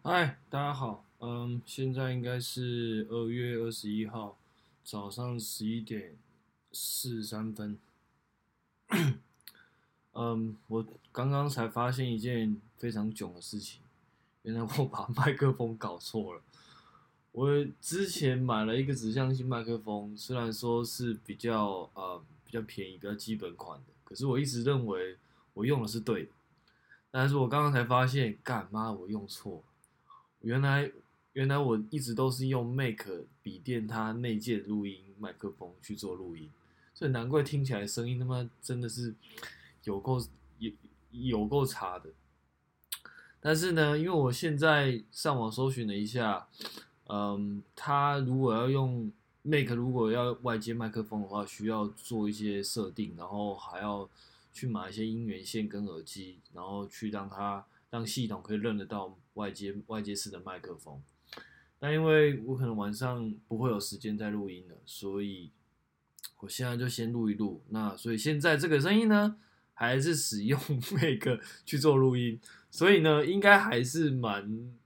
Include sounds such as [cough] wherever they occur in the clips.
嗨，大家好，嗯，现在应该是二月二十一号早上十一点四十三分。嗯，我刚刚才发现一件非常囧的事情，原来我把麦克风搞错了。我之前买了一个指向性麦克风，虽然说是比较呃比较便宜、比较基本款的，可是我一直认为我用的是对的。但是我刚刚才发现，干妈我用错了。原来原来我一直都是用 Mac 笔电它内建录音麦克风去做录音，所以难怪听起来声音他妈真的是有够有有够差的。但是呢，因为我现在上网搜寻了一下。嗯，他如果要用 Mac，如果要外接麦克风的话，需要做一些设定，然后还要去买一些音源线跟耳机，然后去让它让系统可以认得到外接外接式的麦克风。那因为我可能晚上不会有时间再录音了，所以我现在就先录一录。那所以现在这个声音呢，还是使用 [laughs] Mac 去做录音，所以呢，应该还是蛮。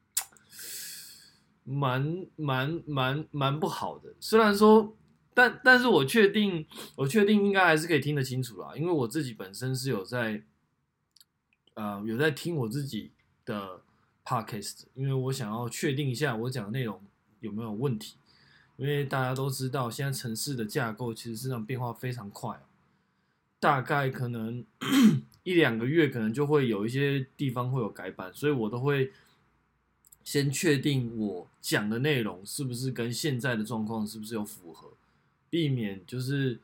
蛮蛮蛮蛮不好的，虽然说，但但是我确定，我确定应该还是可以听得清楚啦，因为我自己本身是有在，呃，有在听我自己的 podcast，因为我想要确定一下我讲的内容有没有问题，因为大家都知道现在城市的架构其实是让变化非常快，大概可能一两个月可能就会有一些地方会有改版，所以我都会。先确定我讲的内容是不是跟现在的状况是不是有符合，避免就是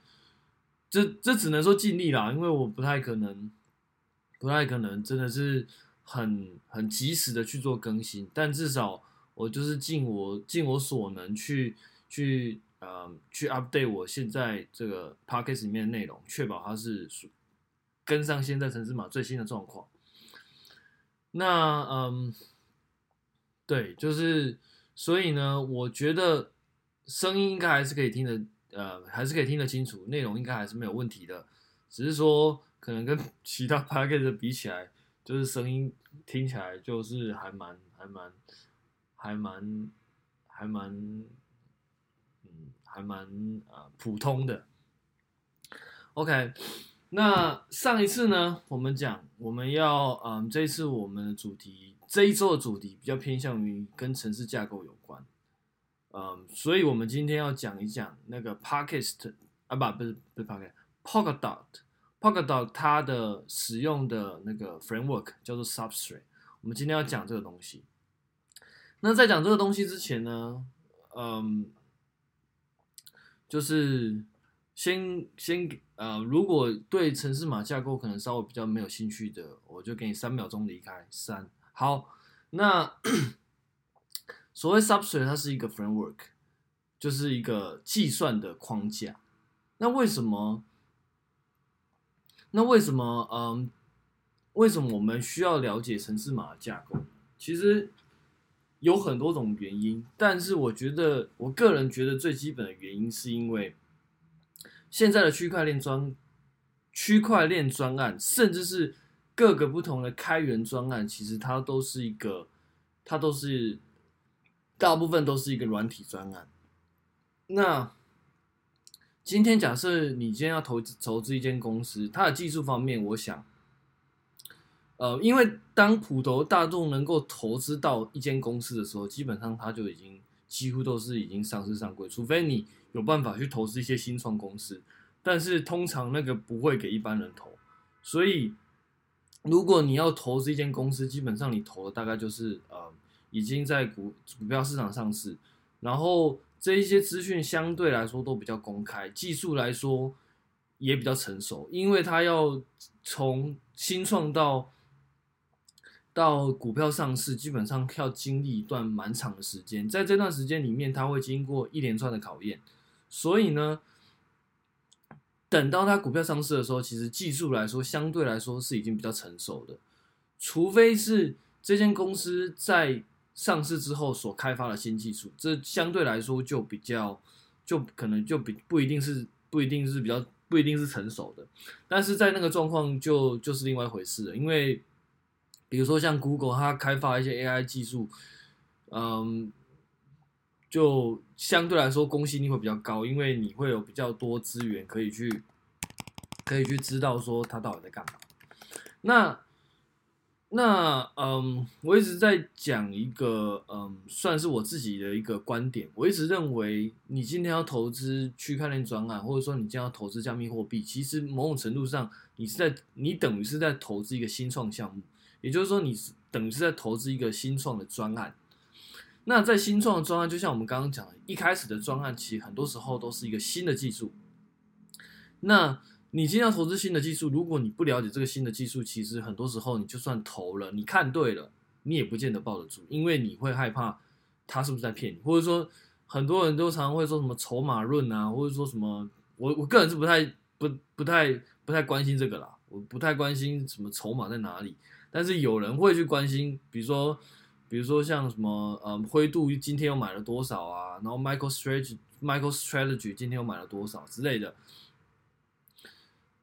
这这只能说尽力啦，因为我不太可能，不太可能真的是很很及时的去做更新，但至少我就是尽我尽我所能去去呃去 update 我现在这个 podcast 里面的内容，确保它是跟上现在城市码最新的状况。那嗯。对，就是，所以呢，我觉得声音应该还是可以听得，呃，还是可以听得清楚，内容应该还是没有问题的，只是说可能跟 [laughs] 其他 podcast 比起来，就是声音听起来就是还蛮还蛮还蛮还蛮，嗯，还蛮啊、呃、普通的。OK，那上一次呢，我们讲我们要，嗯，这一次我们的主题。这一周的主题比较偏向于跟城市架构有关，嗯，所以我们今天要讲一讲那个 Podcast 啊，不，不是不是 parkestpocket Polkadot 它的使用的那个 framework 叫做 Substrate。我们今天要讲这个东西。那在讲这个东西之前呢，嗯，就是先先呃，如果对程式码架构可能稍微比较没有兴趣的，我就给你三秒钟离开，三。好，那 [coughs] 所谓 Substrate 它是一个 framework，就是一个计算的框架。那为什么？那为什么？嗯，为什么我们需要了解城市码的架构？其实有很多种原因，但是我觉得，我个人觉得最基本的原因是因为现在的区块链专区块链专案，甚至是各个不同的开源专案，其实它都是一个，它都是大部分都是一个软体专案。那今天假设你今天要投资投资一间公司，它的技术方面，我想，呃，因为当普投大众能够投资到一间公司的时候，基本上它就已经几乎都是已经上市上柜，除非你有办法去投资一些新创公司，但是通常那个不会给一般人投，所以。如果你要投资一间公司，基本上你投的大概就是呃，已经在股股票市场上市，然后这一些资讯相对来说都比较公开，技术来说也比较成熟，因为它要从新创到到股票上市，基本上要经历一段蛮长的时间，在这段时间里面，它会经过一连串的考验，所以呢。等到它股票上市的时候，其实技术来说，相对来说是已经比较成熟的，除非是这间公司在上市之后所开发的新技术，这相对来说就比较，就可能就比不一定是不一定是比较不一定是成熟的，但是在那个状况就就是另外一回事了，因为比如说像 Google，它开发一些 AI 技术，嗯，就相对来说公信力会比较高，因为你会有比较多资源可以去可以去知道说他到底在干嘛。那那嗯，我一直在讲一个嗯，算是我自己的一个观点。我一直认为，你今天要投资区块链专案，或者说你今天要投资加密货币，其实某种程度上，你是在你等于是在投资一个新创项目，也就是说，你是等于是在投资一个新创的专案。那在新创的专案，就像我们刚刚讲的，一开始的专案，其实很多时候都是一个新的技术。那你今天要投资新的技术，如果你不了解这个新的技术，其实很多时候你就算投了，你看对了，你也不见得抱得住，因为你会害怕他是不是在骗你，或者说很多人都常常会说什么筹码论啊，或者说什么，我我个人是不太不不太不太关心这个啦，我不太关心什么筹码在哪里，但是有人会去关心，比如说比如说像什么呃灰度今天又买了多少啊，然后 Michael Strategy Michael Strategy 今天又买了多少之类的。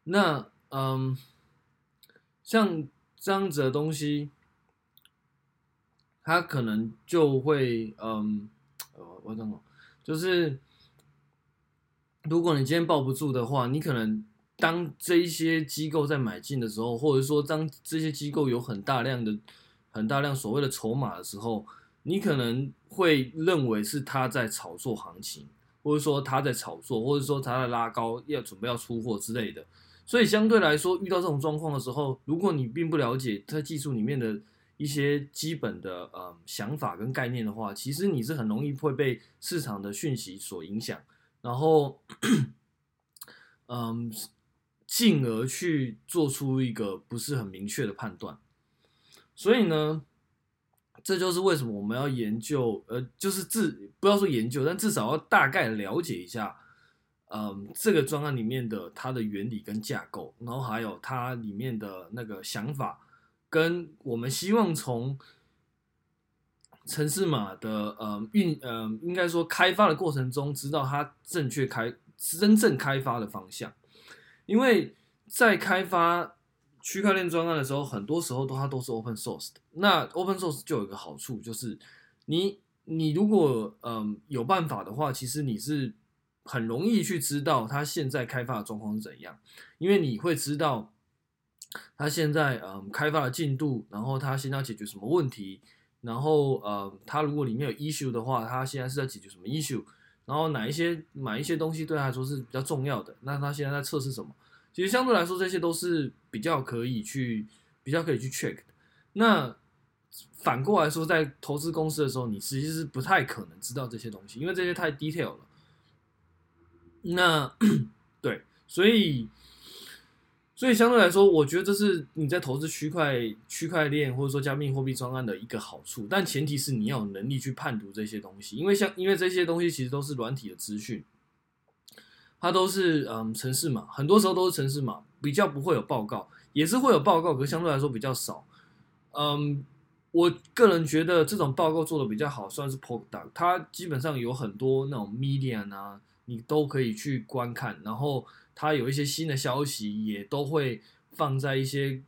那嗯，像这样子的东西，它可能就会嗯，我，我怎么，就是如果你今天抱不住的话，你可能当这一些机构在买进的时候，或者说当这些机构有很大量的、很大量所谓的筹码的时候，你可能会认为是他在炒作行情，或者说他在炒作，或者说他在拉高，要准备要出货之类的。所以相对来说，遇到这种状况的时候，如果你并不了解它技术里面的一些基本的呃想法跟概念的话，其实你是很容易会被市场的讯息所影响，然后嗯，进而去做出一个不是很明确的判断。所以呢，这就是为什么我们要研究，呃，就是至不要说研究，但至少要大概了解一下。嗯，这个专案里面的它的原理跟架构，然后还有它里面的那个想法，跟我们希望从城市码的嗯运嗯应该说开发的过程中，知道它正确开真正开发的方向。因为在开发区块链专案的时候，很多时候都它都是 open source 的。那 open source 就有一个好处，就是你你如果嗯有办法的话，其实你是。很容易去知道他现在开发的状况是怎样，因为你会知道他现在嗯开发的进度，然后他现在要解决什么问题，然后呃他如果里面有 issue 的话，他现在是在解决什么 issue，然后哪一些买一些东西对他来说是比较重要的，那他现在在测试什么？其实相对来说这些都是比较可以去比较可以去 check 的。那反过来说，在投资公司的时候，你实际是不太可能知道这些东西，因为这些太 detail 了。那 [coughs] 对，所以所以相对来说，我觉得这是你在投资区块区块链或者说加密货币专案的一个好处，但前提是你要有能力去判读这些东西，因为像因为这些东西其实都是软体的资讯，它都是嗯程式码，很多时候都是程式码，比较不会有报告，也是会有报告，可是相对来说比较少。嗯，我个人觉得这种报告做的比较好，算是 Polkadot，它基本上有很多那种 Medium 啊。你都可以去观看，然后它有一些新的消息，也都会放在一些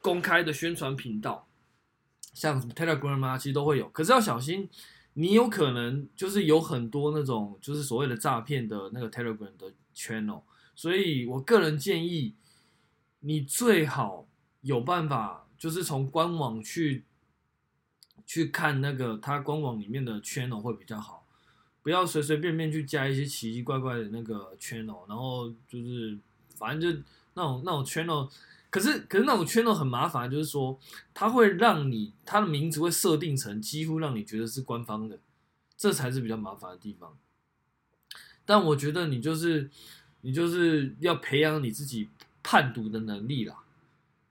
公开的宣传频道，像什么 Telegram 啊，其实都会有。可是要小心，你有可能就是有很多那种就是所谓的诈骗的那个 Telegram 的 channel，所以我个人建议你最好有办法，就是从官网去去看那个他官网里面的 channel 会比较好。不要随随便便去加一些奇奇怪怪的那个 channel，然后就是反正就那种那种 channel，可是可是那种 channel 很麻烦，就是说它会让你它的名字会设定成几乎让你觉得是官方的，这才是比较麻烦的地方。但我觉得你就是你就是要培养你自己判读的能力啦，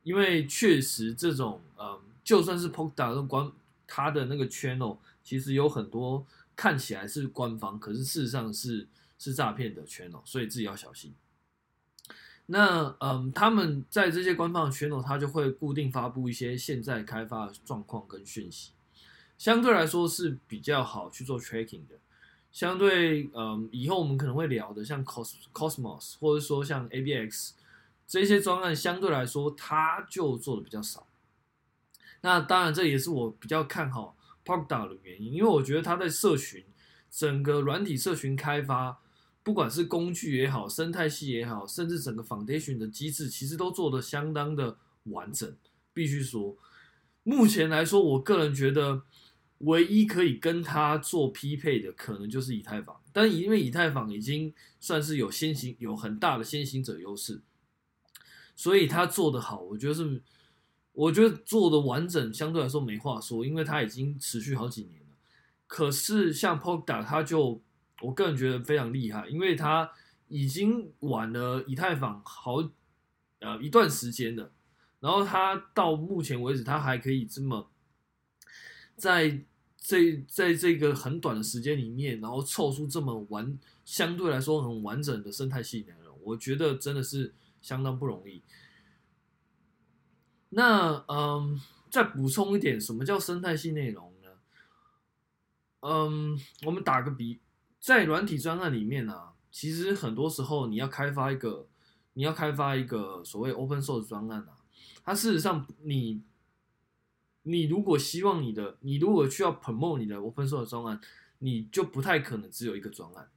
因为确实这种嗯，就算是 Polkadot 的官，它的那个 channel 其实有很多。看起来是官方，可是事实上是是诈骗的 channel，所以自己要小心。那嗯，他们在这些官方的 channel，他就会固定发布一些现在开发的状况跟讯息，相对来说是比较好去做 tracking 的。相对嗯，以后我们可能会聊的，像 Cos Cosmos 或者说像 ABX 这些专案，相对来说它就做的比较少。那当然，这也是我比较看好。PolkDot 的原因，因为我觉得它在社群整个软体社群开发，不管是工具也好，生态系也好，甚至整个 Foundation 的机制，其实都做得相当的完整。必须说，目前来说，我个人觉得唯一可以跟它做匹配的，可能就是以太坊。但因为以太坊已经算是有先行，有很大的先行者优势，所以它做得好，我觉得是。我觉得做的完整，相对来说没话说，因为它已经持续好几年了。可是像 Polkadot，它就我个人觉得非常厉害，因为它已经晚了以太坊好呃一段时间了，然后它到目前为止，它还可以这么在这在这个很短的时间里面，然后凑出这么完相对来说很完整的生态系内容，我觉得真的是相当不容易。那嗯，再补充一点，什么叫生态系内容呢？嗯，我们打个比，在软体专案里面啊，其实很多时候你要开发一个，你要开发一个所谓 open source 专案啊，它事实上你，你如果希望你的，你如果需要 promote 你的 open source 专案，你就不太可能只有一个专案，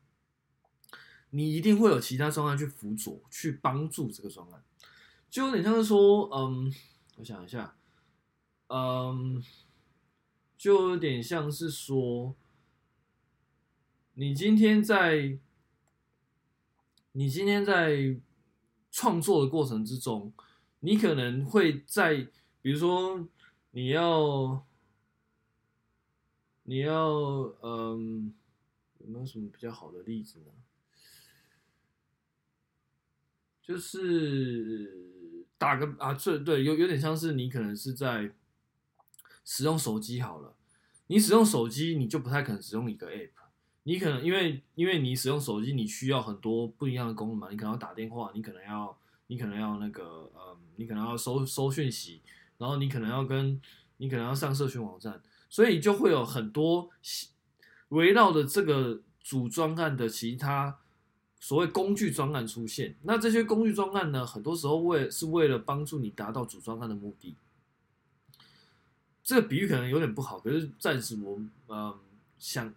你一定会有其他专案去辅佐、去帮助这个专案，就有点像是说，嗯。我想一下，嗯，就有点像是说，你今天在，你今天在创作的过程之中，你可能会在，比如说，你要，你要，嗯，有没有什么比较好的例子呢？就是。打个啊，这对有有点像是你可能是在使用手机好了，你使用手机你就不太可能使用一个 app，你可能因为因为你使用手机你需要很多不一样的功能嘛，你可能要打电话，你可能要你可能要那个呃，你可能要收收讯息，然后你可能要跟你可能要上社群网站，所以就会有很多围绕着这个主专案的其他。所谓工具专案出现，那这些工具专案呢，很多时候为是为了帮助你达到主专案的目的。这个比喻可能有点不好，可是暂时我嗯想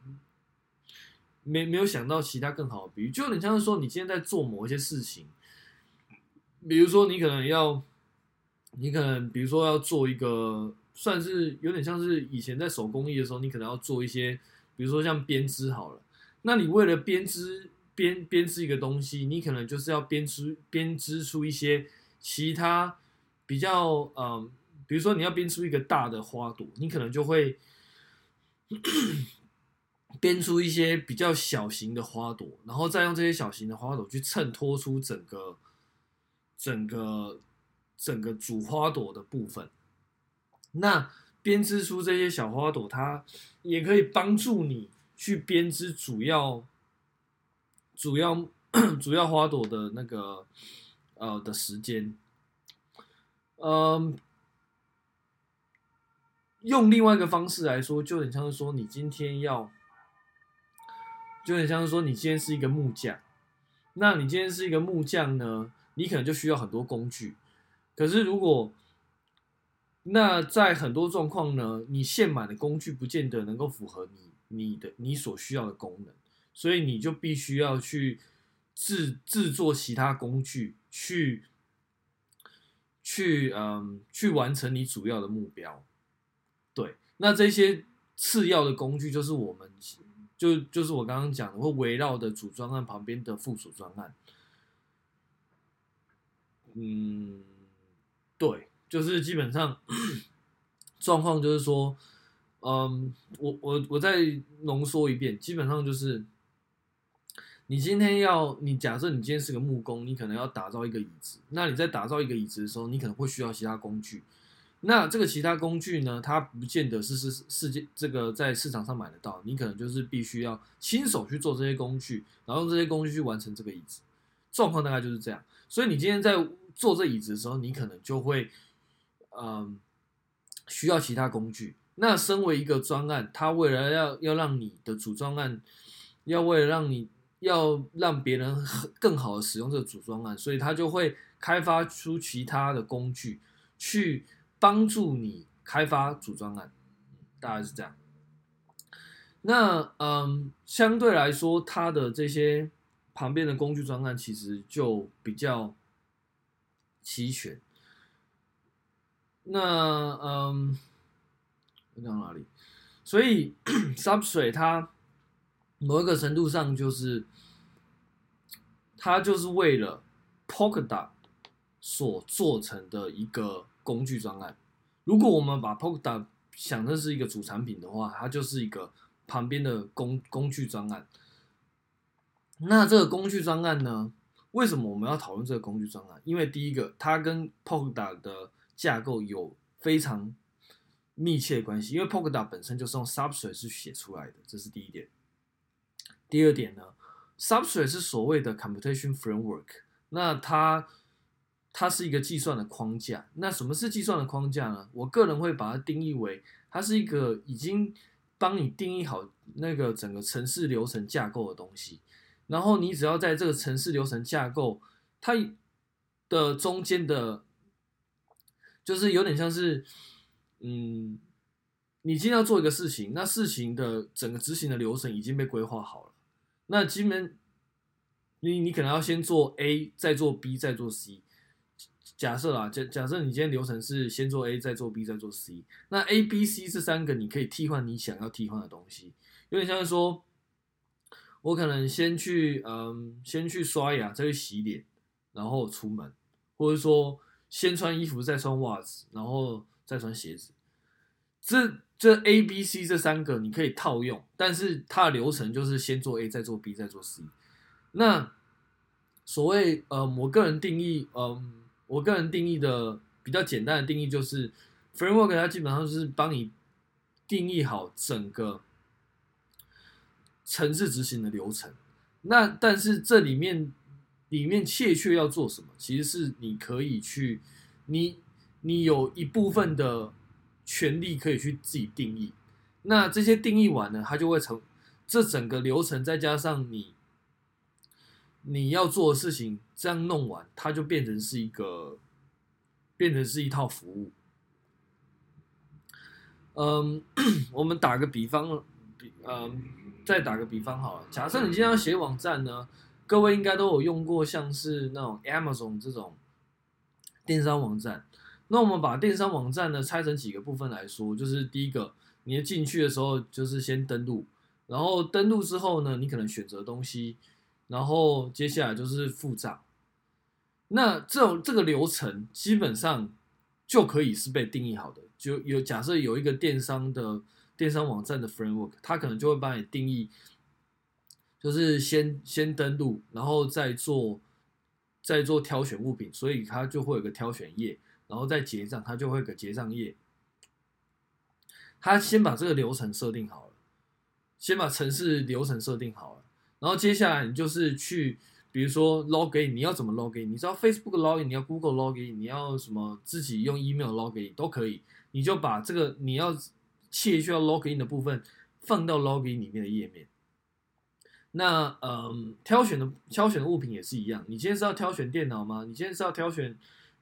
没没有想到其他更好的比喻，就有点像是说你今天在做某一些事情，比如说你可能要，你可能比如说要做一个，算是有点像是以前在手工艺的时候，你可能要做一些，比如说像编织好了，那你为了编织。编编织一个东西，你可能就是要编织编织出一些其他比较嗯，比如说你要编出一个大的花朵，你可能就会 [coughs] 编出一些比较小型的花朵，然后再用这些小型的花朵去衬托出整个整个整个主花朵的部分。那编织出这些小花朵，它也可以帮助你去编织主要。主要 [clears throat] 主要花朵的那个呃的时间，嗯，用另外一个方式来说，就很像是说你今天要，就很像是说你今天是一个木匠，那你今天是一个木匠呢，你可能就需要很多工具，可是如果那在很多状况呢，你现买的工具不见得能够符合你你的你所需要的功能。所以你就必须要去制制作其他工具，去去嗯去完成你主要的目标。对，那这些次要的工具就是我们就就是我刚刚讲的，会围绕的主专案旁边的附属专案。嗯，对，就是基本上状况就是说，嗯，我我我再浓缩一遍，基本上就是。你今天要，你假设你今天是个木工，你可能要打造一个椅子。那你在打造一个椅子的时候，你可能会需要其他工具。那这个其他工具呢，它不见得是是世界这个在市场上买得到。你可能就是必须要亲手去做这些工具，然后用这些工具去完成这个椅子。状况大概就是这样。所以你今天在做这椅子的时候，你可能就会，嗯，需要其他工具。那身为一个专案，它为了要要让你的主专案，要为了让你。要让别人更好的使用这个组装案，所以他就会开发出其他的工具去帮助你开发组装案，大概是这样。那嗯，相对来说，它的这些旁边的工具专案其实就比较齐全。那嗯，我讲哪里？所以 [clears throat] Substrate 它某一个程度上就是，它就是为了 Polkadot 所做成的一个工具专案。如果我们把 Polkadot 想的是一个主产品的话，它就是一个旁边的工工具专案。那这个工具专案呢？为什么我们要讨论这个工具专案？因为第一个，它跟 Polkadot 的架构有非常密切关系，因为 Polkadot 本身就是用 Substrate 是写出来的，这是第一点。第二点呢，Substrate 是所谓的 Computation Framework，那它。它是一个计算的框架。那什么是计算的框架呢？我个人会把它定义为，它是一个已经帮你定义好那个整个城市流程架构的东西。然后你只要在这个城市流程架构它的中间的，就是有点像是，嗯，你今天要做一个事情，那事情的整个执行的流程已经被规划好了。那基本你你可能要先做 A，再做 B，再做 C。假设啦，假假设你今天流程是先做 A，再做 B，再做 C，那 A、B、C 这三个你可以替换你想要替换的东西，有点像是说，我可能先去嗯，先去刷牙，再去洗脸，然后出门，或者说先穿衣服，再穿袜子，然后再穿鞋子。这这 A、B、C 这三个你可以套用，但是它的流程就是先做 A，再做 B，再做 C。那所谓呃，我个人定义嗯。我个人定义的比较简单的定义就是，framework 它基本上就是帮你定义好整个程式执行的流程。那但是这里面里面确要做什么，其实是你可以去，你你有一部分的权利可以去自己定义。那这些定义完了，它就会成这整个流程，再加上你。你要做的事情，这样弄完，它就变成是一个，变成是一套服务。嗯，[clears throat] 我们打个比方，比嗯，再打个比方好了。假设你今天要写网站呢，各位应该都有用过像是那种 Amazon 这种电商网站。那我们把电商网站呢拆成几个部分来说，就是第一个，你要进去的时候就是先登录，然后登录之后呢，你可能选择东西。然后接下来就是付账，那这种这个流程基本上就可以是被定义好的。就有假设有一个电商的电商网站的 framework，它可能就会帮你定义，就是先先登录，然后再做再做挑选物品，所以它就会有个挑选页，然后再结账，它就会有个结账页。它先把这个流程设定好了，先把程式流程设定好了。然后接下来你就是去，比如说 login，你要怎么 login？你知道 Facebook login，你要 Google login，你要什么自己用 email login 都可以。你就把这个你要切需要 login 的部分放到 login 里面的页面。那嗯，挑选的挑选的物品也是一样。你今天是要挑选电脑吗？你今天是要挑选？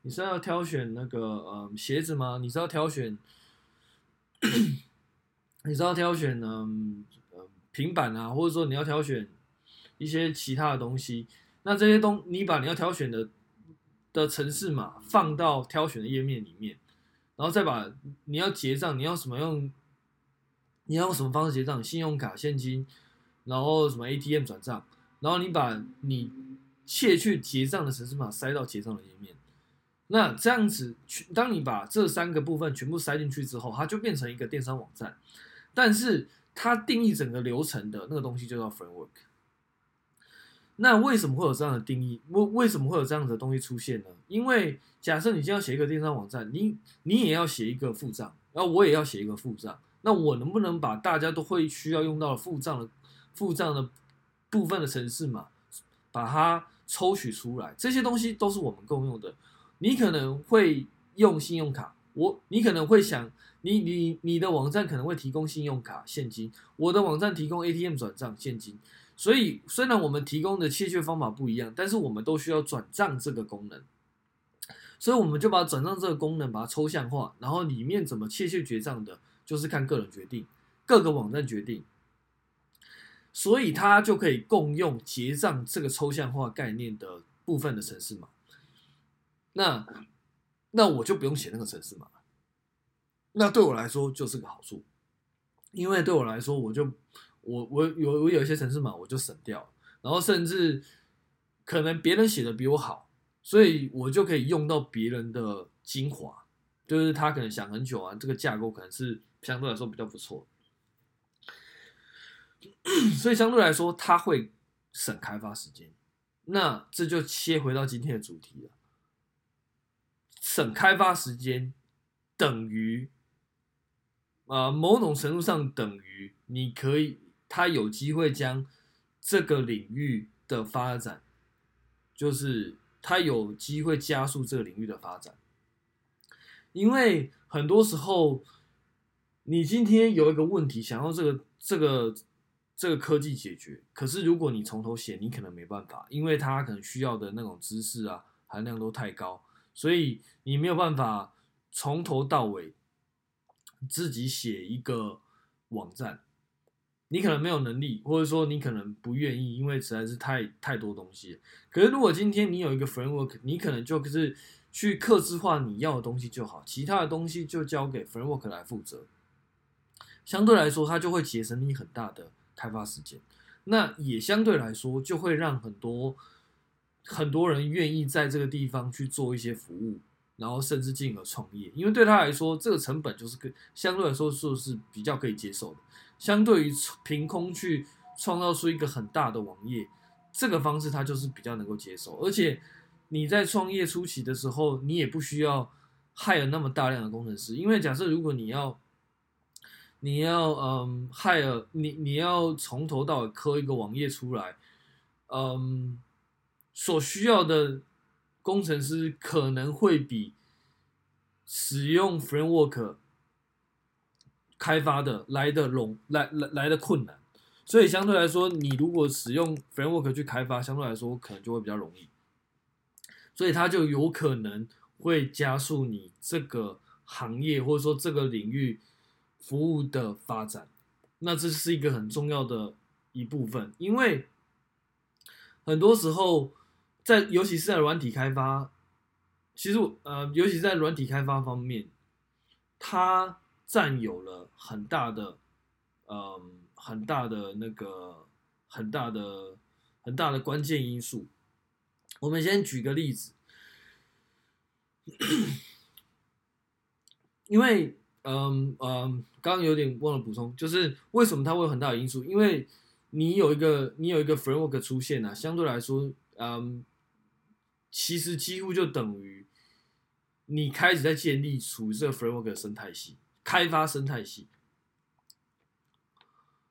你是要挑选那个嗯鞋子吗？你是要挑选？你是要挑选嗯嗯平板啊，或者说你要挑选？一些其他的东西，那这些东你把你要挑选的的城市码放到挑选的页面里面，然后再把你要结账，你要什么用，你要用什么方式结账？信用卡、现金，然后什么 ATM 转账，然后你把你切去结账的城市码塞到结账的页面。那这样子，当你把这三个部分全部塞进去之后，它就变成一个电商网站。但是它定义整个流程的那个东西就叫 framework。那为什么会有这样的定义？为为什么会有这样的东西出现呢？因为假设你今天要写一个电商网站，你你也要写一个付账，然后我也要写一个付账，那我能不能把大家都会需要用到的付账的付账的部分的程式码，把它抽取出来？这些东西都是我们共用的。你可能会用信用卡，我你可能会想，你你你的网站可能会提供信用卡现金，我的网站提供 ATM 转账现金。所以，虽然我们提供的切确方法不一样，但是我们都需要转账这个功能。所以，我们就把转账这个功能把它抽象化，然后里面怎么切确结账的，就是看个人决定，各个网站决定。所以它就可以共用结账这个抽象化概念的部分的程式码。那那我就不用写那个程式码。那对我来说就是个好处，因为对我来说，我就我我有我有一些程式码我就省掉，然后甚至可能别人写的比我好，所以我就可以用到别人的精华，就是他可能想很久啊，这个架构可能是相对来说比较不错，[coughs] 所以相对来说他会省开发时间。那这就切回到今天的主题了，省开发时间等于。呃，某种程度上等于你可以，他有机会将这个领域的发展，就是他有机会加速这个领域的发展，因为很多时候，你今天有一个问题想要这个这个这个科技解决，可是如果你从头写，你可能没办法，因为他可能需要的那种知识啊含量都太高，所以你没有办法从头到尾。自己写一个网站，你可能没有能力，或者说你可能不愿意，因为实在是太太多东西。可是如果今天你有一个 framework，你可能就是去客制化你要的东西就好，其他的东西就交给 framework 来负责。相对来说，它就会节省你很大的开发时间。那也相对来说，就会让很多很多人愿意在这个地方去做一些服务。然后甚至进而创业，因为对他来说，这个成本就是个相对来说说是比较可以接受的。相对于凭空去创造出一个很大的网页，这个方式他就是比较能够接受。而且你在创业初期的时候，你也不需要 hire 那么大量的工程师，因为假设如果你要你要嗯 hire 你你要从头到尾刻一个网页出来，嗯，所需要的。工程师可能会比使用 framework 开发的来的容来来来的困难，所以相对来说，你如果使用 framework 去开发，相对来说可能就会比较容易，所以它就有可能会加速你这个行业或者说这个领域服务的发展。那这是一个很重要的一部分，因为很多时候。在，尤其是在软体开发，其实呃，尤其在软体开发方面，它占有了很大的，嗯、呃，很大的那个，很大的，很大的关键因素。我们先举个例子，[coughs] 因为，嗯、嗯，刚、刚有点忘了补充，就是为什么它会有很大的因素？因为你有一个，你有一个 framework 出现啊，相对来说，嗯。其实几乎就等于你开始在建立属于这个 framework 的生态系，开发生态系。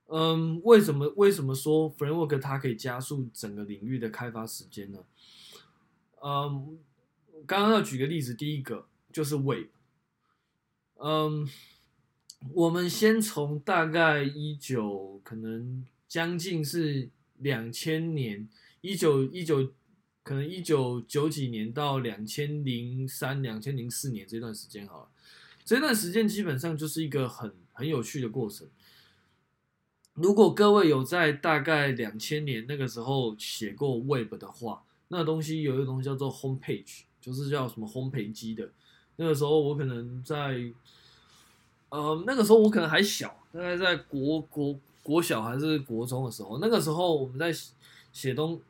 嗯，为什么为什么说 framework 它可以加速整个领域的开发时间呢？嗯，刚刚要举个例子，第一个就是 Web。嗯，我们先从大概一九，可能将近是两千年，一九一九。可能一九九几年到两千零三、两千零四年这段时间，好了，这段时间基本上就是一个很很有趣的过程。如果各位有在大概两千年那个时候写过 Web 的话，那东西有一个东西叫做 Home Page，就是叫什么烘焙机的。那个时候我可能在，呃，那个时候我可能还小，大概在国国国小还是国中的时候，那个时候我们在写东。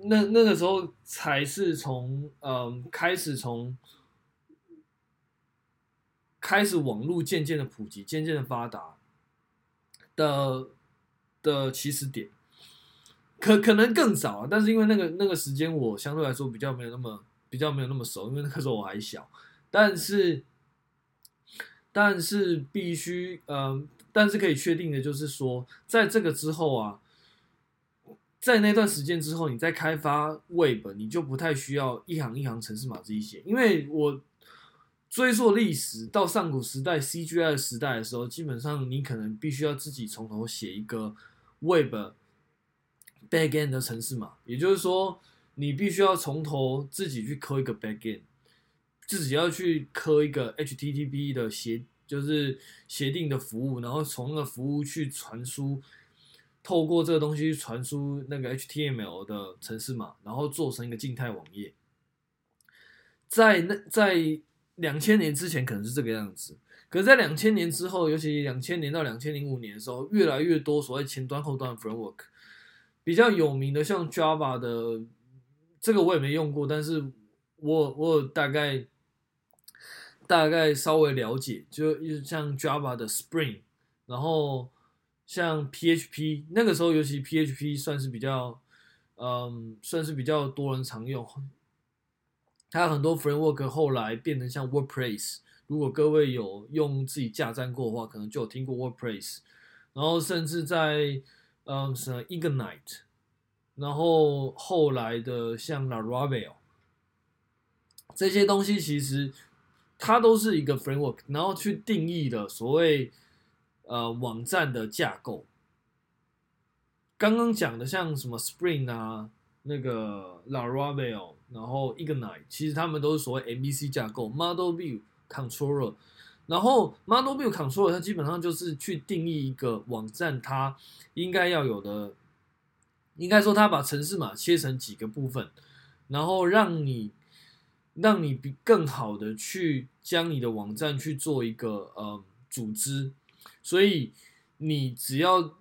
那那个时候才是从嗯开始从开始网络渐渐的普及，渐渐的发达的的起始点，可可能更早啊，但是因为那个那个时间我相对来说比较没有那么比较没有那么熟，因为那个时候我还小，但是但是必须嗯，但是可以确定的就是说，在这个之后啊。在那段时间之后，你再开发 Web，你就不太需要一行一行程式码这一些，因为我追溯历史到上古时代 CGI 时代的时候，基本上你可能必须要自己从头写一个 Web backend 的程式码，也就是说，你必须要从头自己去刻一个 backend，自己要去刻一个 HTTP 的协就是协定的服务，然后从那个服务去传输，透过这个东西传输那个 HTML 的程式码，然后做成一个静态网页。在那在两千年之前可能是这个样子，可是在两千年之后，尤其两千年到两千零五年的时候，越来越多所谓前端后端 framework 比较有名的，像 Java 的这个我也没用过，但是我我大概。大概稍微了解，就像 Java 的 Spring，然后像 PHP，那个时候尤其 PHP 算是比较，嗯，算是比较多人常用。它很多 framework 后来变成像 WordPress，如果各位有用自己架站过的话，可能就有听过 WordPress。然后甚至在嗯什么 Ignite，然后后来的像 Laravel，这些东西其实。它都是一个 framework，然后去定义的所谓呃网站的架构。刚刚讲的像什么 Spring 啊，那个 Laravel，然后 Ignite，其实他们都是所谓 MVC 架构，Model View Controller。然后 Model View Controller 它基本上就是去定义一个网站它应该要有的，应该说它把程式码切成几个部分，然后让你。让你比更好的去将你的网站去做一个呃组织，所以你只要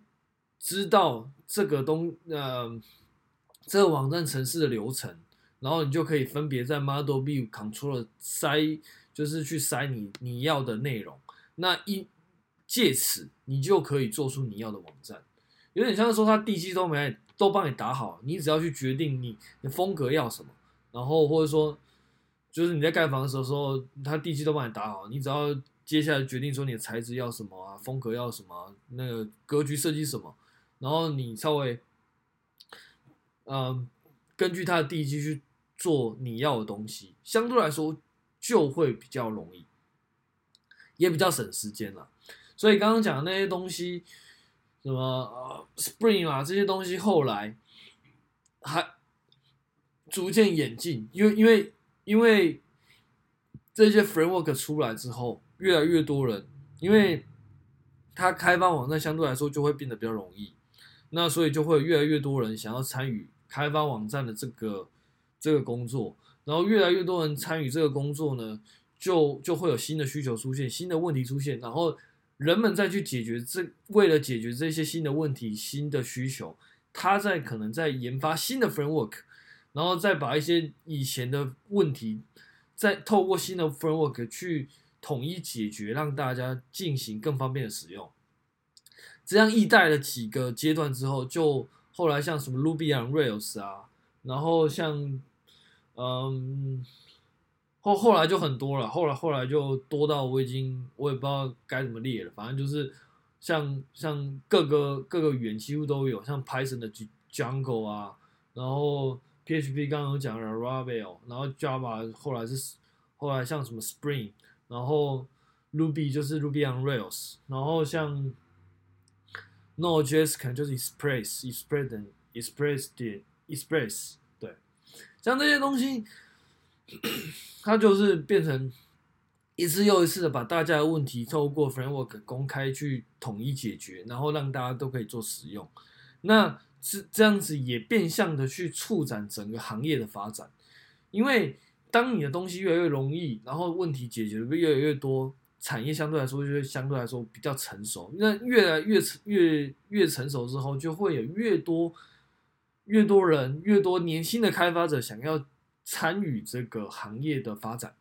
知道这个东呃这个网站程式的流程，然后你就可以分别在 Model View Controller 塞，就是去塞你你要的内容。那一借此你就可以做出你要的网站，有点像说他地基都没都帮你打好，你只要去决定你的风格要什么，然后或者说。就是你在盖房子的时候，他地基都帮你打好，你只要接下来决定说你的材质要什么啊，风格要什么，那个格局设计什么，然后你稍微，嗯，根据他的地基去做你要的东西，相对来说就会比较容易，也比较省时间了。所以刚刚讲的那些东西，什么呃 Spring 啊这些东西，后来还逐渐演进，因为因为。因为这些 framework 出来之后，越来越多人，因为它开发网站相对来说就会变得比较容易，那所以就会越来越多人想要参与开发网站的这个这个工作，然后越来越多人参与这个工作呢，就就会有新的需求出现，新的问题出现，然后人们再去解决这，为了解决这些新的问题、新的需求，他在可能在研发新的 framework。然后再把一些以前的问题，再透过新的 framework 去统一解决，让大家进行更方便的使用。这样一代了几个阶段之后，就后来像什么 Ruby on Rails 啊，然后像嗯后后来就很多了，后来后来就多到我已经我也不知道该怎么列了，反正就是像像各个各个语言几乎都有，像 Python 的 Jungle 啊，然后。PHP 刚刚有讲了 Laravel，然后 Java 后来是后来像什么 Spring，然后 Ruby 就是 Ruby on Rails，然后像 Node.js 可能就是 Express，Express 等 Express 点 Express，对，像这些东西，[coughs] 它就是变成一次又一次的把大家的问题透过 Framework 公开去统一解决，然后让大家都可以做使用，那。是这样子，也变相的去促展整个行业的发展。因为当你的东西越来越容易，然后问题解决的越来越多，产业相对来说就会相对来说比较成熟。那越来越成越越成熟之后，就会有越多越多人，越多年轻的开发者想要参与这个行业的发展，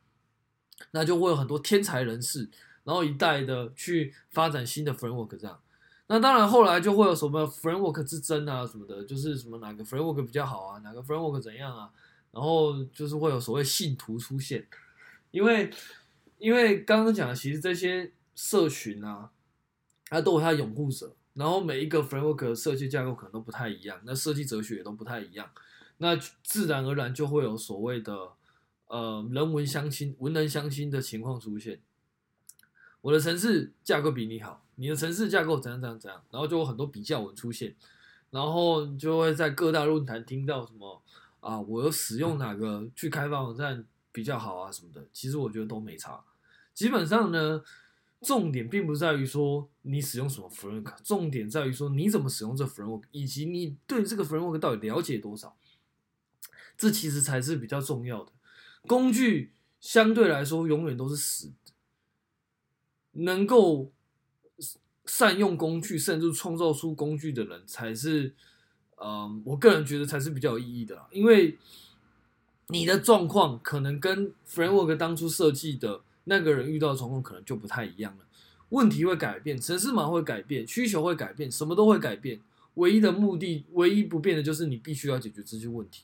那就会有很多天才人士，然后一代的去发展新的 framework 这样。那当然，后来就会有什么 framework 之争啊，什么的，就是什么哪个 framework 比较好啊，哪个 framework 怎样啊，然后就是会有所谓信徒出现，因为因为刚刚讲的，其实这些社群啊，它都有它的拥护者，然后每一个 framework 的设计架构可能都不太一样，那设计哲学也都不太一样，那自然而然就会有所谓的呃人文相亲、文人相亲的情况出现。我的城市架构比你好。你的城市架构怎样怎样怎样，然后就有很多比较文出现，然后就会在各大论坛听到什么啊，我有使用哪个去开发网站比较好啊什么的。其实我觉得都没差。基本上呢，重点并不在于说你使用什么 framework，重点在于说你怎么使用这 framework，以及你对这个 framework 到底了解多少，这其实才是比较重要的。工具相对来说永远都是死的，能够善用工具，甚至创造出工具的人，才是，嗯，我个人觉得才是比较有意义的，因为你的状况可能跟 framework 当初设计的。那个人遇到的状况可能就不太一样了，问题会改变，程式码会改变，需求会改变，什么都会改变。唯一的目的，唯一不变的就是你必须要解决这些问题。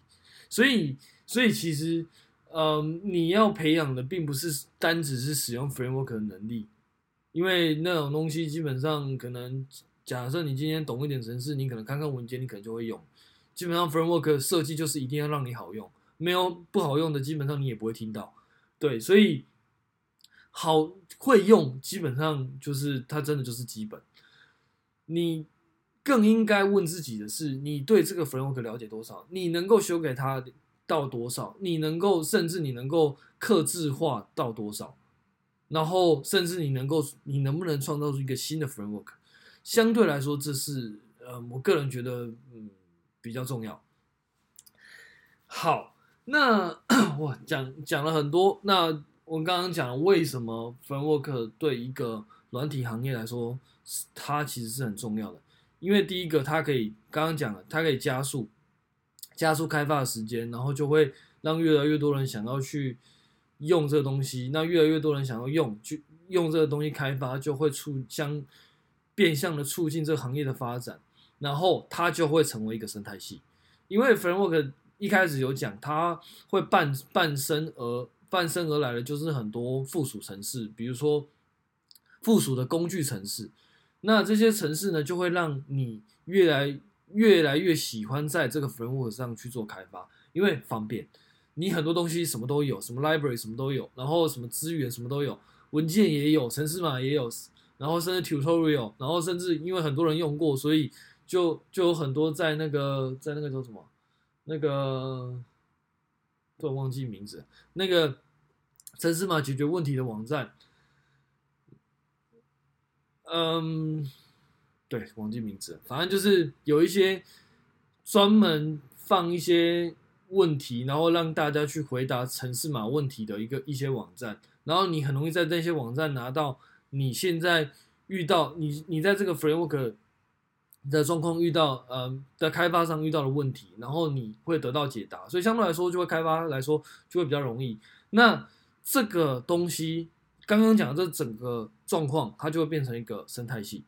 所以，所以其实，嗯，你要培养的并不是单只是使用 framework 的能力，因为那种东西基本上可能，假设你今天懂一点程式，你可能看看文件，你可能就会用。基本上 framework 设计就是一定要让你好用，没有不好用的，基本上你也不会听到。对，所以。好会用，基本上就是它真的就是基本。你更应该问自己的是：你对这个 framework 了解多少？你能够修改它到多少？你能够甚至你能够客制化到多少？然后甚至你能够你能不能创造出一个新的 framework？相对来说，这是呃，我个人觉得嗯比较重要。好，那 [coughs] 我讲讲了很多那。我刚刚讲了为什么 framework 对一个软体行业来说，它其实是很重要的。因为第一个，它可以刚刚讲了，它可以加速加速开发的时间，然后就会让越来越多人想要去用这个东西。那越来越多人想要用，去用这个东西开发，就会促相变相的促进这个行业的发展，然后它就会成为一个生态系。因为 framework 一开始有讲，它会伴伴生而。伴生而来的就是很多附属城市，比如说附属的工具城市。那这些城市呢，就会让你越来越来越喜欢在这个 framework 上去做开发，因为方便。你很多东西什么都有，什么 library 什么都有，然后什么资源什么都有，文件也有，城市码也有，然后甚至 tutorial，然后甚至因为很多人用过，所以就就有很多在那个在那个叫什么？那个。突然忘记名字，那个程式码解决问题的网站，嗯，对，忘记名字，反正就是有一些专门放一些问题，然后让大家去回答程式码问题的一个一些网站，然后你很容易在那些网站拿到你现在遇到你你在这个 framework。的状况遇到，呃，在开发上遇到的问题，然后你会得到解答，所以相对来说，就会开发来说就会比较容易。那这个东西刚刚讲的这整个状况，它就会变成一个生态系。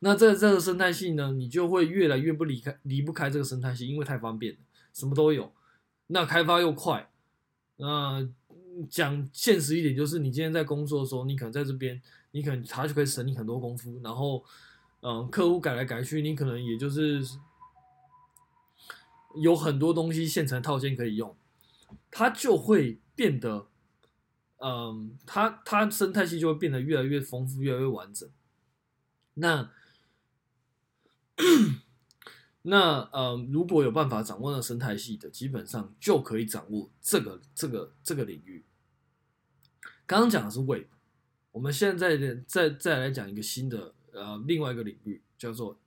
那这这个生态系呢，你就会越来越不离开离不开这个生态系，因为太方便了，什么都有。那开发又快。那讲现实一点，就是你今天在工作的时候，你可能在这边，你可能他就可以省你很多功夫，然后。嗯，客户改来改去，你可能也就是有很多东西现成套件可以用，它就会变得，嗯，它它生态系就会变得越来越丰富，越来越完整。那那嗯，如果有办法掌握了生态系的，基本上就可以掌握这个这个这个领域。刚刚讲的是 Web，我们现在再再再来讲一个新的。呃，另外一个领域叫做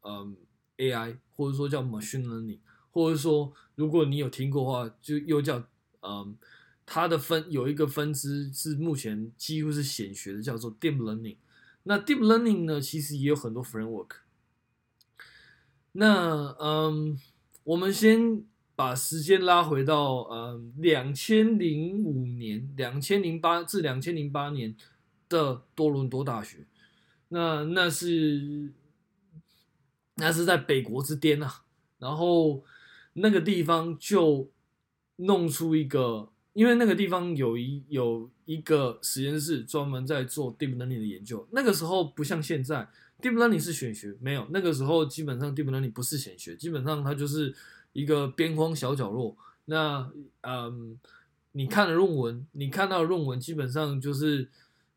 呃 AI，或者说叫 machine learning，或者说如果你有听过的话，就又叫嗯，它的分有一个分支是目前几乎是显学的，叫做 deep learning。那 deep learning 呢，其实也有很多 framework。那嗯，我们先把时间拉回到嗯两千零五年，两千零八至两千零八年的多伦多大学。那那是那是在北国之巅啊，然后那个地方就弄出一个，因为那个地方有一有一个实验室专门在做 deep learning 的研究。那个时候不像现在，deep learning 是显学，没有那个时候基本上 deep learning 不是显学，基本上它就是一个边框小角落。那嗯，你看的论文，你看到的论文基本上就是。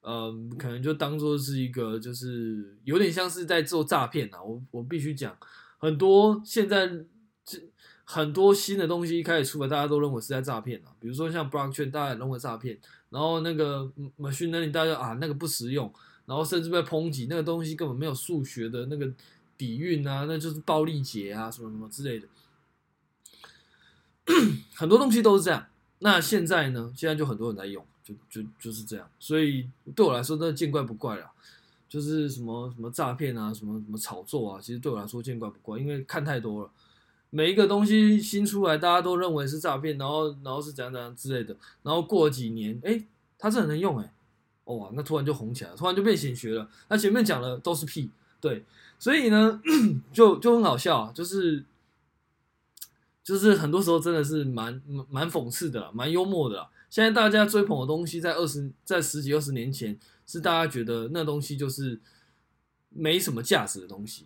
嗯，可能就当做是一个，就是有点像是在做诈骗啊。我我必须讲，很多现在这很多新的东西一开始出来，大家都认为是在诈骗啊。比如说像 blockchain，大家也认为诈骗，然后那个 machine learning，大家啊那个不实用，然后甚至被抨击，那个东西根本没有数学的那个底蕴啊，那就是暴力解啊，什么什么之类的。[clears throat] 很多东西都是这样。那现在呢？现在就很多人在用，就就就是这样。所以对我来说，那见怪不怪了。就是什么什么诈骗啊，什么什么炒作啊，其实对我来说见怪不怪，因为看太多了。每一个东西新出来，大家都认为是诈骗，然后然后是怎样怎样之类的，然后过了几年，哎，它是很能用哎，哇，那突然就红起来了，突然就变显学了。那前面讲的都是屁，对，所以呢，[clears throat] 就就很好笑，就是就是很多时候真的是蛮蛮讽刺的，蛮幽默的。现在大家追捧的东西，在二十在十几二十年前。是大家觉得那东西就是没什么价值的东西。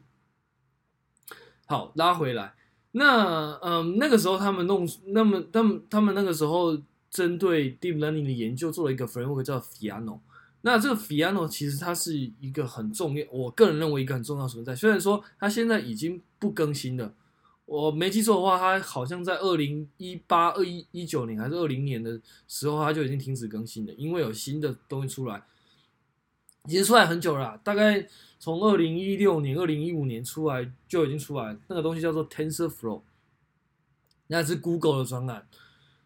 好，拉回来，那嗯，那个时候他们弄，那么他们他们那个时候针对 deep learning 的研究做了一个 framework 叫 Fiano。那这个 Fiano 其实它是一个很重要，我个人认为一个很重要存在。虽然说它现在已经不更新了，我没记错的话，它好像在二零一八、二一、一九年还是二零年的时候，它就已经停止更新了，因为有新的东西出来。已经出来很久了，大概从二零一六年、二零一五年出来就已经出来。那个东西叫做 TensorFlow，那是 Google 的专案。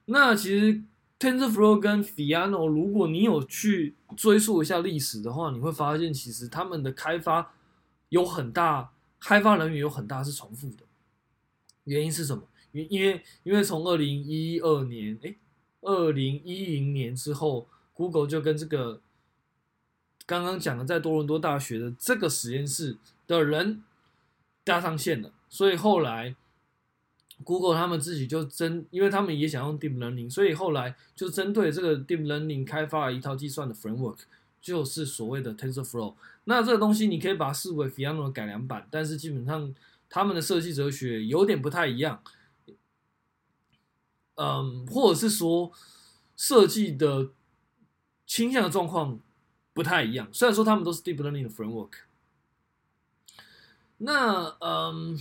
那其实 TensorFlow 跟 Fiano，如果你有去追溯一下历史的话，你会发现其实他们的开发有很大，开发人员有很大是重复的。原因是什么？因因为因为从二零一二年，诶，二零一零年之后，Google 就跟这个。刚刚讲的，在多伦多大学的这个实验室的人搭上线了，所以后来 Google 他们自己就针，因为他们也想用 Deep Learning，所以后来就针对这个 Deep Learning 开发了一套计算的 Framework，就是所谓的 TensorFlow。那这个东西你可以把它视为 f i a n o 的改良版，但是基本上他们的设计哲学有点不太一样，嗯，或者是说设计的倾向的状况。不太一样，虽然说他们都是 deep learning 的 framework。那嗯，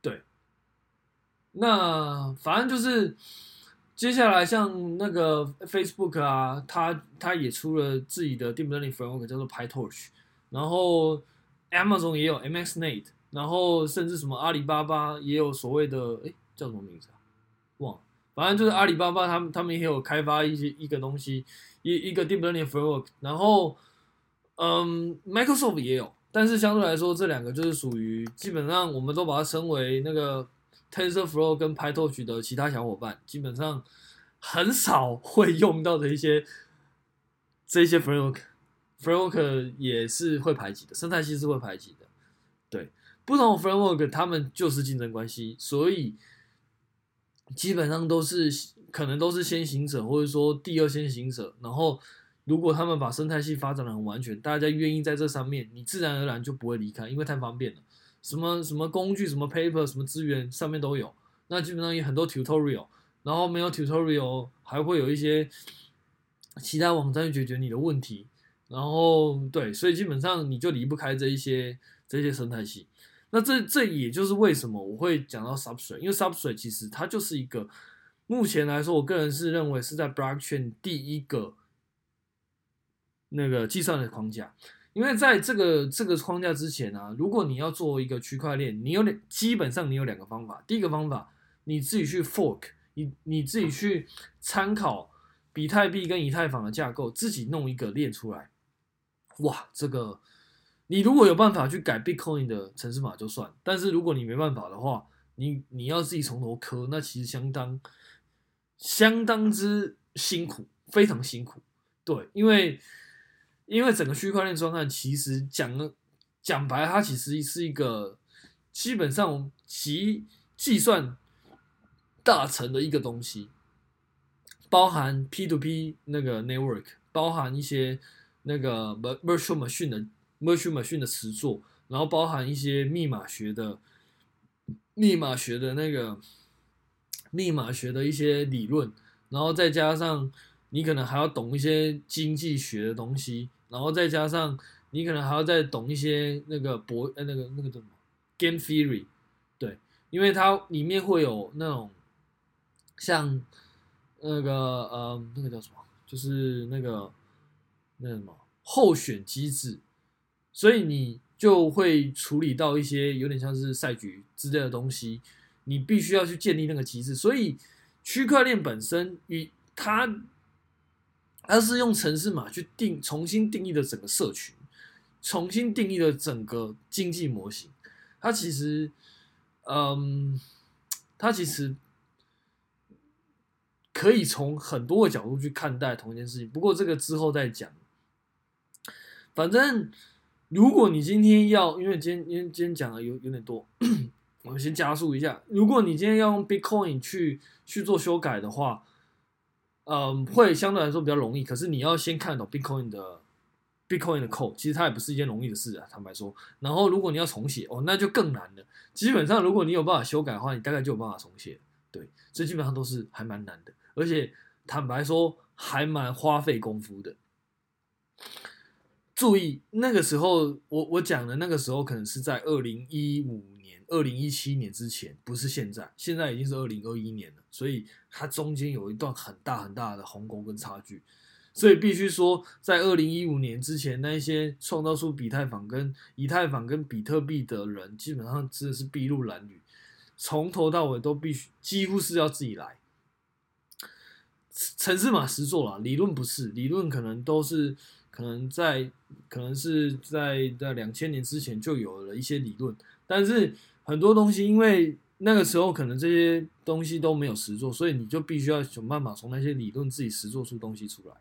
对，那反正就是接下来像那个 Facebook 啊，它它也出了自己的 deep learning framework，叫做 PyTorch。然后 Amazon 也有 MXNet，然后甚至什么阿里巴巴也有所谓的，诶，叫什么名字啊？忘了，反正就是阿里巴巴他们他们也有开发一些一个东西。一一个 deep learning framework，然后，嗯，Microsoft 也有，但是相对来说，这两个就是属于基本上我们都把它称为那个 TensorFlow 跟 PyTorch 的其他小伙伴，基本上很少会用到的一些这些 Framework Framework 也是会排挤的，生态系是会排挤的。对，不同 framework，他们就是竞争关系，所以基本上都是。可能都是先行者，或者说第二先行者。然后，如果他们把生态系发展的很完全，大家愿意在这上面，你自然而然就不会离开，因为太方便了。什么什么工具、什么 paper、什么资源上面都有。那基本上有很多 tutorial，然后没有 tutorial 还会有一些其他网站去解决你的问题。然后对，所以基本上你就离不开这一些这些生态系。那这这也就是为什么我会讲到 Substrate，因为 Substrate 其实它就是一个。目前来说，我个人是认为是在 blockchain 第一个那个计算的框架，因为在这个这个框架之前呢、啊，如果你要做一个区块链，你有两基本上你有两个方法。第一个方法，你自己去 fork，你你自己去参考比特币跟以太坊的架构，自己弄一个链出来。哇，这个你如果有办法去改 Bitcoin 的程式码就算，但是如果你没办法的话，你你要自己从头磕，那其实相当。相当之辛苦，非常辛苦，对，因为因为整个区块链专案其实讲了讲白，它其实是一个基本上集计算大成的一个东西，包含 P to P 那个 network，包含一些那个 virtual machine 的 virtual machine 的实作，然后包含一些密码学的密码学的那个。密码学的一些理论，然后再加上你可能还要懂一些经济学的东西，然后再加上你可能还要再懂一些那个博呃那个那个叫什么 game theory，对，因为它里面会有那种像那个呃那个叫什么，就是那个那什么候选机制，所以你就会处理到一些有点像是赛局之类的东西，你必须要去建立那个机制，所以区块链本身与它。它是用程式码去定重新定义的整个社群，重新定义的整个经济模型。它其实，嗯，它其实可以从很多个角度去看待同一件事情。不过这个之后再讲。反正如果你今天要，因为今天因为今天讲的有有点多，我们先加速一下。如果你今天要用 Bitcoin 去去做修改的话。嗯，会相对来说比较容易，可是你要先看懂 Bitcoin 的 Bitcoin 的 code，其实它也不是一件容易的事啊，坦白说。然后如果你要重写哦，那就更难了。基本上如果你有办法修改的话，你大概就有办法重写。对，这基本上都是还蛮难的，而且坦白说还蛮花费功夫的。注意那个时候，我我讲的那个时候可能是在二零一五年。二零一七年之前，不是现在，现在已经是二零二一年了，所以它中间有一段很大很大的鸿沟跟差距，所以必须说，在二零一五年之前，那一些创造出比特坊跟以太坊跟比特币的人，基本上真的是筚路蓝缕，从头到尾都必须几乎是要自己来，程式码实做了，理论不是，理论可能都是可能在可能是在在两千年之前就有了一些理论，但是。很多东西，因为那个时候可能这些东西都没有实作，所以你就必须要想办法从那些理论自己实作出东西出来。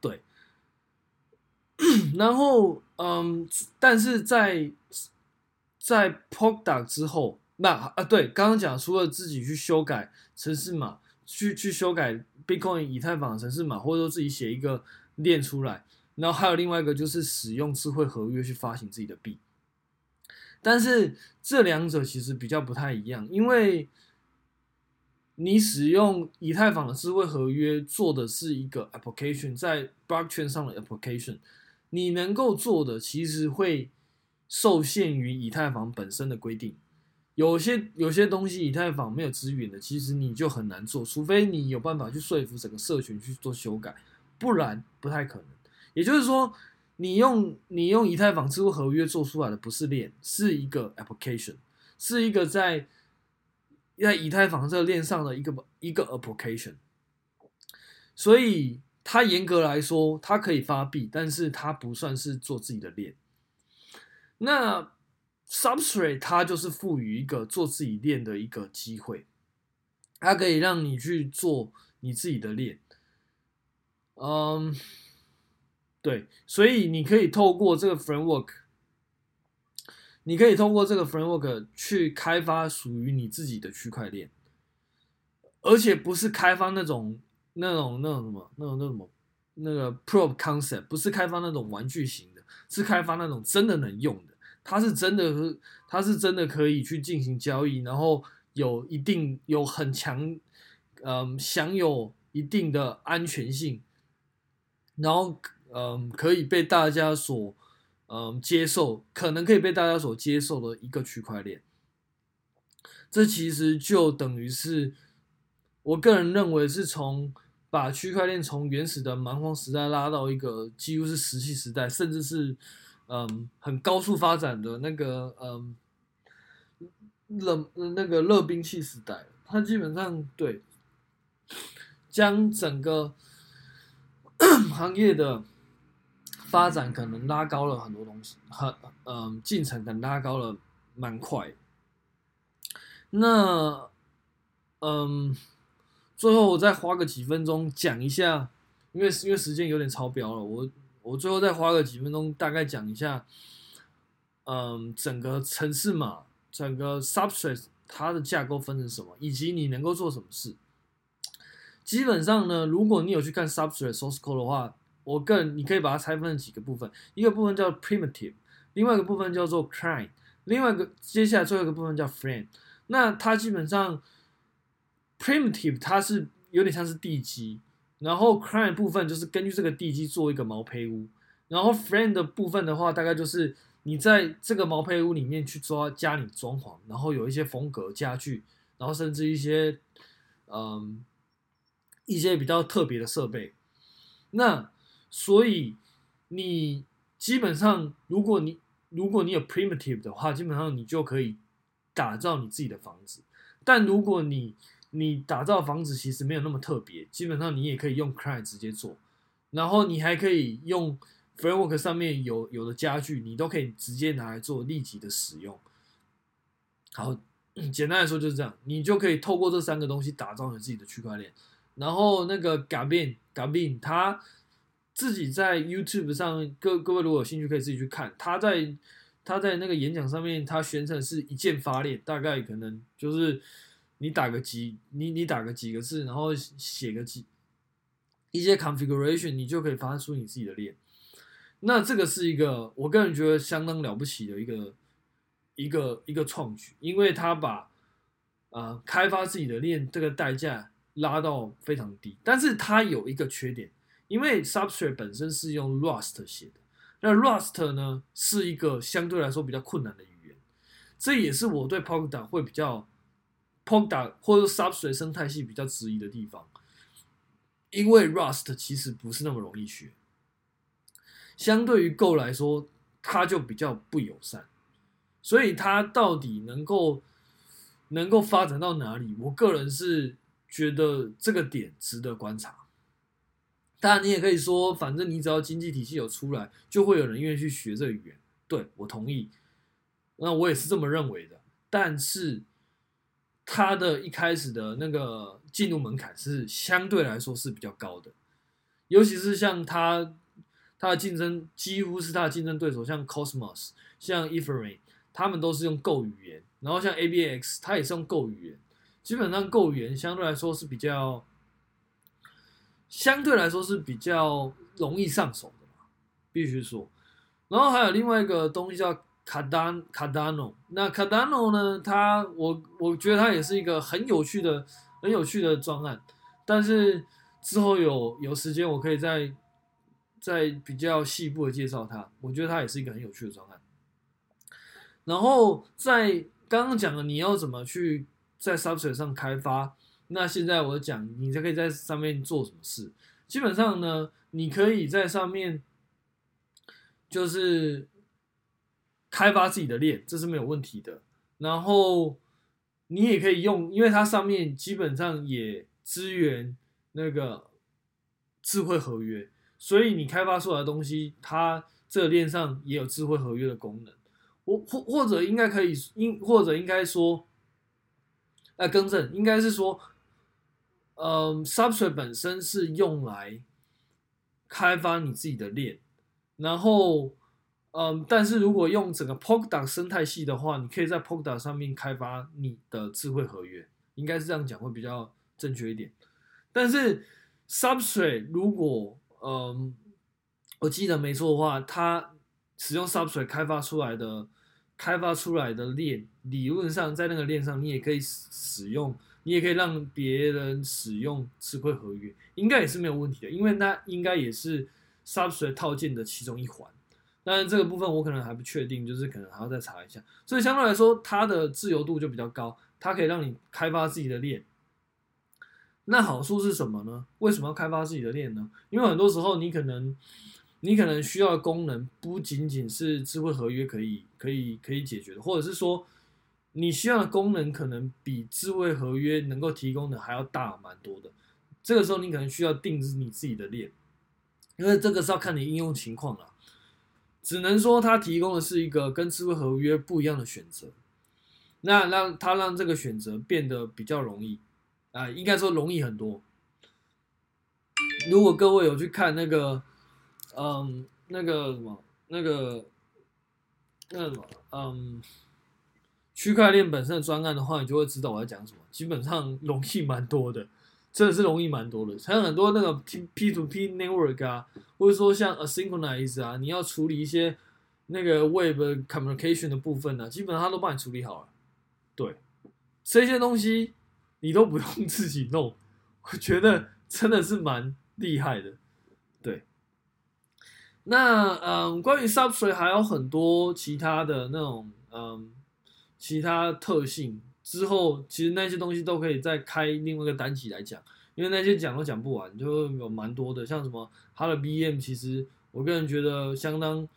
对，[clears throat] 然后嗯，但是在在 Polkadot 之后，那啊对，刚刚讲除了自己去修改程式码，去去修改 Bitcoin 以太坊的程式码，或者说自己写一个练出来，然后还有另外一个就是使用智慧合约去发行自己的币。但是这两者其实比较不太一样，因为你使用以太坊的智慧合约做的是一个 application，在 blockchain 上的 application，你能够做的其实会受限于以太坊本身的规定。有些有些东西以太坊没有支援的，其实你就很难做，除非你有办法去说服整个社群去做修改，不然不太可能。也就是说。你用你用以太坊支付合约做出来的不是链，是一个 application，是一个在在以太坊这个链上的一个一个 application。所以它严格来说，它可以发币，但是它不算是做自己的链。那 Substrate 它就是赋予一个做自己链的一个机会，它可以让你去做你自己的链。嗯。对，所以你可以透过这个 framework，你可以透过这个 framework 去开发属于你自己的区块链，而且不是开发那种那种那种什么那种那种什么那个 proof concept，不是开发那种玩具型的，是开发那种真的能用的，它是真的，它是真的可以去进行交易，然后有一定有很强，嗯，享有一定的安全性，然后。嗯，可以被大家所嗯接受，可能可以被大家所接受的一个区块链，这其实就等于是我个人认为是从把区块链从原始的蛮荒时代拉到一个几乎是石器时代，甚至是嗯很高速发展的那个嗯冷那个热兵器时代，它基本上对将整个 [coughs] 行业的。发展可能拉高了很多东西，很嗯进程可能拉高了蛮快。那嗯，最后我再花个几分钟讲一下，因为因为时间有点超标了，我我最后再花个几分钟大概讲一下，嗯，整个城市嘛，整个 Substrate 它的架构分成什么，以及你能够做什么事。基本上呢，如果你有去看 Substrate source code 的话。我个人，你可以把它拆分几个部分，一个部分叫 primitive，另外一个部分叫做 client，另外一个接下来最后一个部分叫 friend。那它基本上 primitive 它是有点像是地基，然后 client 部分就是根据这个地基做一个毛坯屋，然后 friend 的部分的话，大概就是你在这个毛坯屋里面去抓家里装潢，然后有一些风格家具，然后甚至一些嗯一些比较特别的设备。那所以你基本上，如果你如果你有 primitive 的话，基本上你就可以打造你自己的房子。但如果你你打造房子其实没有那么特别，基本上你也可以用 Client 直接做，然后你还可以用 Framework 上面有有的家具，你都可以直接拿来做立即的使用。好，[clears throat] 简单来说就是这样，你就可以透过这三个东西打造你自己的区块链。然后那个 Gavin Gavin 他自己在 YouTube 上，各各位如果有兴趣可以自己去看，他在他在那个演讲上面，他宣称是一键发链，大概可能就是。你打个几，你你打个几个字，然后写个几一些 configuration，你就可以发出你自己的链。那这个是一个我个人觉得相当了不起的一个一个一个创举，因为他把呃开发自己的链这个代价拉到非常低。但是它有一个缺点，因为 Substrate 本身是用 Rust 写的，那 Rust 呢是一个相对来说比较困难的语言，这也是我对 Polkadot 会比较。Polkadot 或者 Substrate 生态系比较质疑的地方，因为 Rust 其实不是那么容易学，相对于 Go 来说，它就比较不友善，所以它到底能够能够发展到哪里？我个人是觉得这个点值得观察。当然，你也可以说，反正你只要经济体系有出来，就会有人愿意去学这语言。对，我同意，那我也是这么认为的，但是。它的一开始的那个进入门槛是相对来说是比较高的，尤其是像它，它的竞争几乎是它的竞争对手，像 Cosmos、像 Ethereum，他们都是用 Go 语言，然后像 ABX，它也是用 Go 语言。基本上 Go 语言相对来说是比较，相对来说是比较容易上手的嘛，必须说。然后还有另外一个东西叫。卡丹卡丹诺，那卡丹诺呢？它我我觉得它也是一个很有趣的、很有趣的专案。但是之后有有时间，我可以再再比较细部的介绍它。我觉得它也是一个很有趣的专案。然后在刚刚讲的你要怎么去在 Substrate 上开发，那现在我讲你就可以在上面做什么事。基本上呢，你可以在上面就是。开发自己的链，这是没有问题的。然后你也可以用，因为它上面基本上也支援那个智慧合约，所以你开发出来的东西，它这个链上也有智慧合约的功能。我或或者应该可以，应或者应该说，哎、呃，更正，应该是说，嗯、，Substrate 本身是用来开发你自己的链，然后。嗯，但是如果用整个 p o k a d o t 生态系的话，你可以在 p o k a d o t 上面开发你的智慧合约，应该是这样讲会比较正确一点。但是 Substrate 如果嗯，我记得没错的话，它使用 Substrate 开发出来的开发出来的链，理论上在那个链上你也可以使用，你也可以让别人使用智慧合约，应该也是没有问题的，因为那应该也是 Substrate 套件的其中一环。但是这个部分我可能还不确定，就是可能还要再查一下。所以相对来说，它的自由度就比较高，它可以让你开发自己的链。那好处是什么呢？为什么要开发自己的链呢？因为很多时候你可能你可能需要的功能不仅仅是智慧合约可以可以可以解决的，或者是说你需要的功能可能比智慧合约能够提供的还要大蛮多的。这个时候你可能需要定制你自己的链，因为这个是要看你应用情况了。只能说它提供的是一个跟智慧合约不一样的选择，那让它让这个选择变得比较容易啊、应该说容易很多。如果各位有去看那个，嗯，那个什么，那个，那个什么，嗯，区块链本身的专案的话，你就会知道我在讲什么。基本上容易蛮多的。真的是容易蛮多的，像很多那个 P P to P network 啊，或者说像 Asynchronize 啊，你要处理一些那个 Web communication 的部分呢、啊，基本上他都帮你处理好了。对，这些东西你都不用 [laughs] 自己弄，我觉得真的是蛮厉害的。那嗯，关于 Substrate 还有很多其他的那种嗯其他特性，之后其实那些东西都可以再开另外一个单集来讲，因为那些讲都讲不完，就有蛮多的，像什么它的 VM，其实我个人觉得相当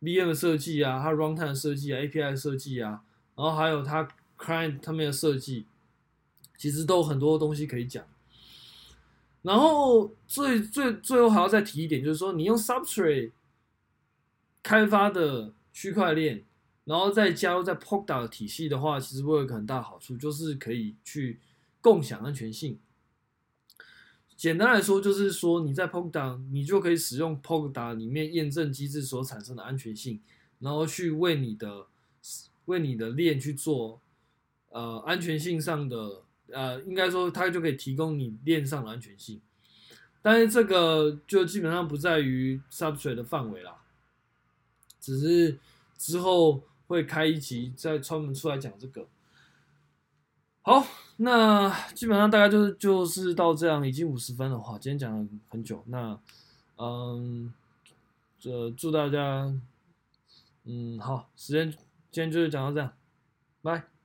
VM 的设计啊，它 Runtime 设计啊，API 的设计啊，然后还有它 Client 他们的设计，其实都有很多东西可以讲。然后最最最后还要再提一点，就是说你用 Substrate 开发的区块链，然后再加入在 Polkadot 的体系的话，其实会有个很大好处，就是可以去共享安全性。简单来说，就是说你在 Polkadot，你就可以使用 Polkadot 里面验证机制所产生的安全性，然后去为你的为你的链去做呃安全性上的。呃，应该说它就可以提供你链上的安全性，但是这个就基本上不在于 Substrate 的范围啦，只是之后会开一集再专门出来讲这个。好，那基本上大概就是就是到这样，已经五十分了话，今天讲了很久，那嗯，这祝大家嗯好，时间今天就是讲到这样，拜。